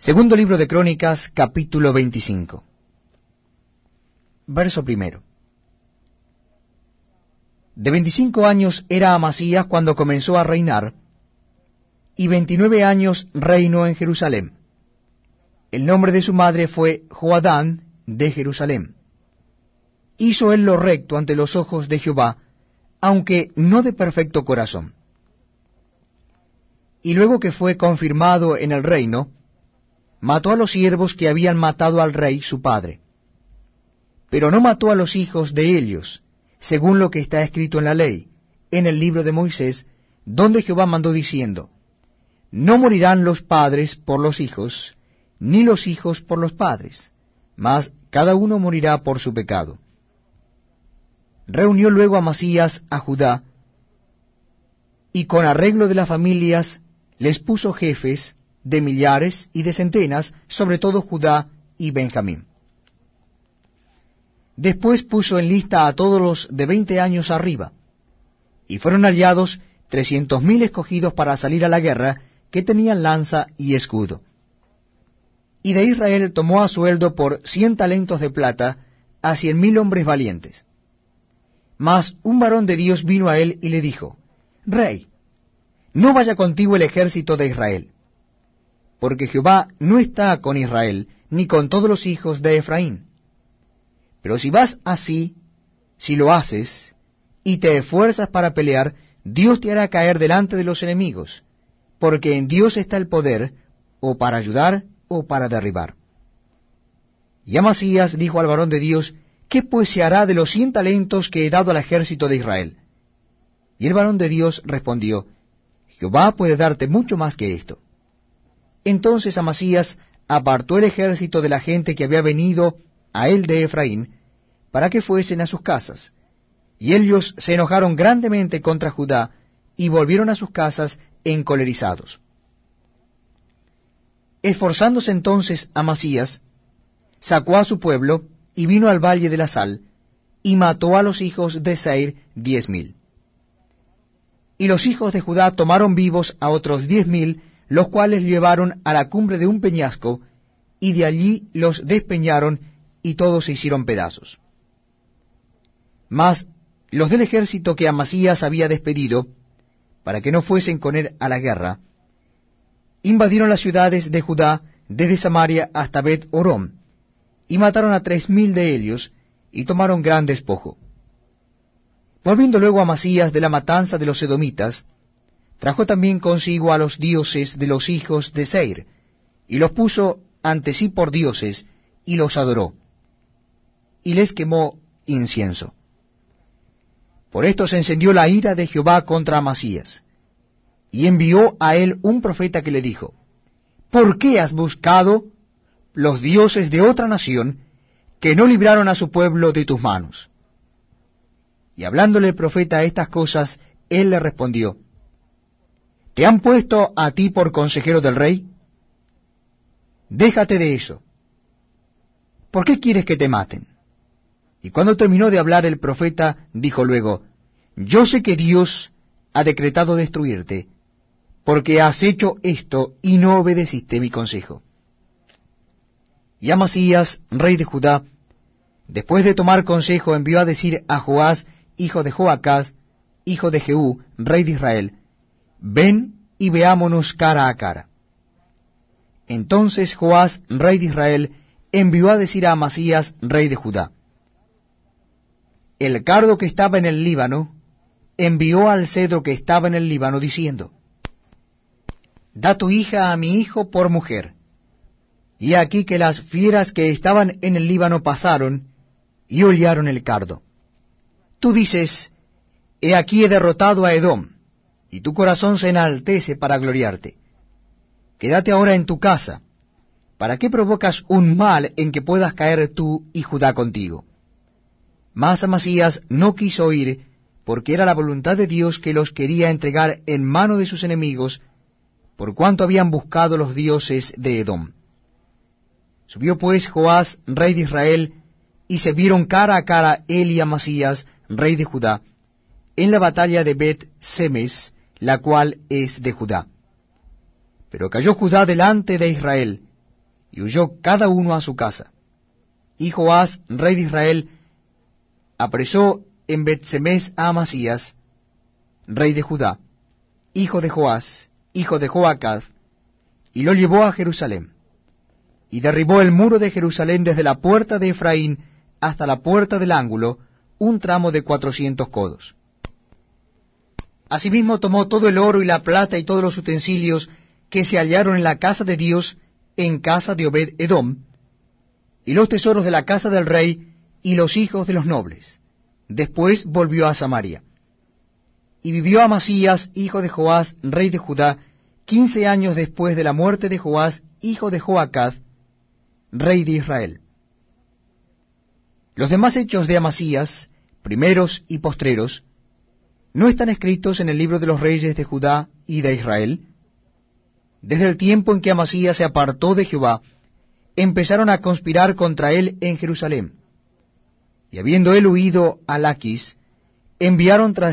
Segundo libro de Crónicas, capítulo 25. Verso primero. De veinticinco años era Amasías cuando comenzó a reinar, y veintinueve años reinó en Jerusalén. El nombre de su madre fue Joadán de Jerusalén. Hizo él lo recto ante los ojos de Jehová, aunque no de perfecto corazón. Y luego que fue confirmado en el reino, mató a los siervos que habían matado al rey su padre. Pero no mató a los hijos de ellos, según lo que está escrito en la ley, en el libro de Moisés, donde Jehová mandó diciendo, No morirán los padres por los hijos, ni los hijos por los padres, mas cada uno morirá por su pecado. Reunió luego a Masías a Judá, y con arreglo de las familias les puso jefes de millares y de centenas, sobre todo Judá y Benjamín. Después puso en lista a todos los de veinte años arriba, y fueron hallados trescientos mil escogidos para salir a la guerra, que tenían lanza y escudo. Y de Israel tomó a sueldo por cien talentos de plata a cien mil hombres valientes. Mas un varón de Dios vino a él y le dijo, Rey, no vaya contigo el ejército de Israel, porque Jehová no está con Israel, ni con todos los hijos de Efraín. Pero si vas así, si lo haces, y te esfuerzas para pelear, Dios te hará caer delante de los enemigos, porque en Dios está el poder, o para ayudar, o para derribar. Y Amasías dijo al varón de Dios, ¿qué pues se hará de los cien talentos que he dado al ejército de Israel? Y el varón de Dios respondió, Jehová puede darte mucho más que esto. Entonces Amasías apartó el ejército de la gente que había venido a él de Efraín, para que fuesen a sus casas. Y ellos se enojaron grandemente contra Judá, y volvieron a sus casas encolerizados. Esforzándose entonces Amasías, sacó a su pueblo, y vino al valle de la sal, y mató a los hijos de Seir diez mil. Y los hijos de Judá tomaron vivos a otros diez mil, los cuales llevaron a la cumbre de un peñasco, y de allí los despeñaron, y todos se hicieron pedazos. Mas los del ejército que Amasías había despedido, para que no fuesen con él a la guerra, invadieron las ciudades de Judá desde Samaria hasta Bet Orón, y mataron a tres mil de ellos, y tomaron gran despojo. Volviendo luego a Masías de la matanza de los edomitas, trajo también consigo a los dioses de los hijos de Seir, y los puso ante sí por dioses, y los adoró, y les quemó incienso. Por esto se encendió la ira de Jehová contra Amasías, y envió a él un profeta que le dijo, ¿Por qué has buscado los dioses de otra nación que no libraron a su pueblo de tus manos? Y hablándole el profeta estas cosas, él le respondió, ¿Te han puesto a ti por consejero del rey? Déjate de eso. ¿Por qué quieres que te maten? Y cuando terminó de hablar el profeta, dijo luego, Yo sé que Dios ha decretado destruirte, porque has hecho esto y no obedeciste mi consejo. Y Amasías, rey de Judá, después de tomar consejo, envió a decir a Joás, hijo de Joacás, hijo de Jehú, rey de Israel, ven y veámonos cara a cara. Entonces Joás, rey de Israel, envió a decir a Amasías, rey de Judá, el cardo que estaba en el Líbano, envió al cedro que estaba en el Líbano, diciendo, Da tu hija a mi hijo por mujer. Y aquí que las fieras que estaban en el Líbano pasaron y hollaron el cardo. Tú dices, He aquí he derrotado a Edom, y tu corazón se enaltece para gloriarte. Quédate ahora en tu casa. ¿Para qué provocas un mal en que puedas caer tú y Judá contigo? Mas Amasías no quiso ir, porque era la voluntad de Dios que los quería entregar en mano de sus enemigos, por cuanto habían buscado los dioses de Edom. Subió pues Joás, rey de Israel, y se vieron cara a cara él y Amasías, rey de Judá, en la batalla de Bet Semes, la cual es de Judá. Pero cayó Judá delante de Israel, y huyó cada uno a su casa. Y Joás, rey de Israel, apresó en Betsemes a Amasías, rey de Judá, hijo de Joás, hijo de Joacaz, y lo llevó a Jerusalén. Y derribó el muro de Jerusalén desde la puerta de Efraín hasta la puerta del ángulo, un tramo de cuatrocientos codos. Asimismo tomó todo el oro y la plata y todos los utensilios que se hallaron en la casa de Dios, en casa de Obed Edom, y los tesoros de la casa del rey y los hijos de los nobles. Después volvió a Samaria. Y vivió Amasías, hijo de Joás, rey de Judá, quince años después de la muerte de Joás, hijo de Joacaz, rey de Israel. Los demás hechos de Amasías, primeros y postreros, ¿no están escritos en el libro de los reyes de Judá y de Israel? Desde el tiempo en que Amasías se apartó de Jehová, empezaron a conspirar contra él en Jerusalén. Y habiendo él huido a Laquis, enviaron tras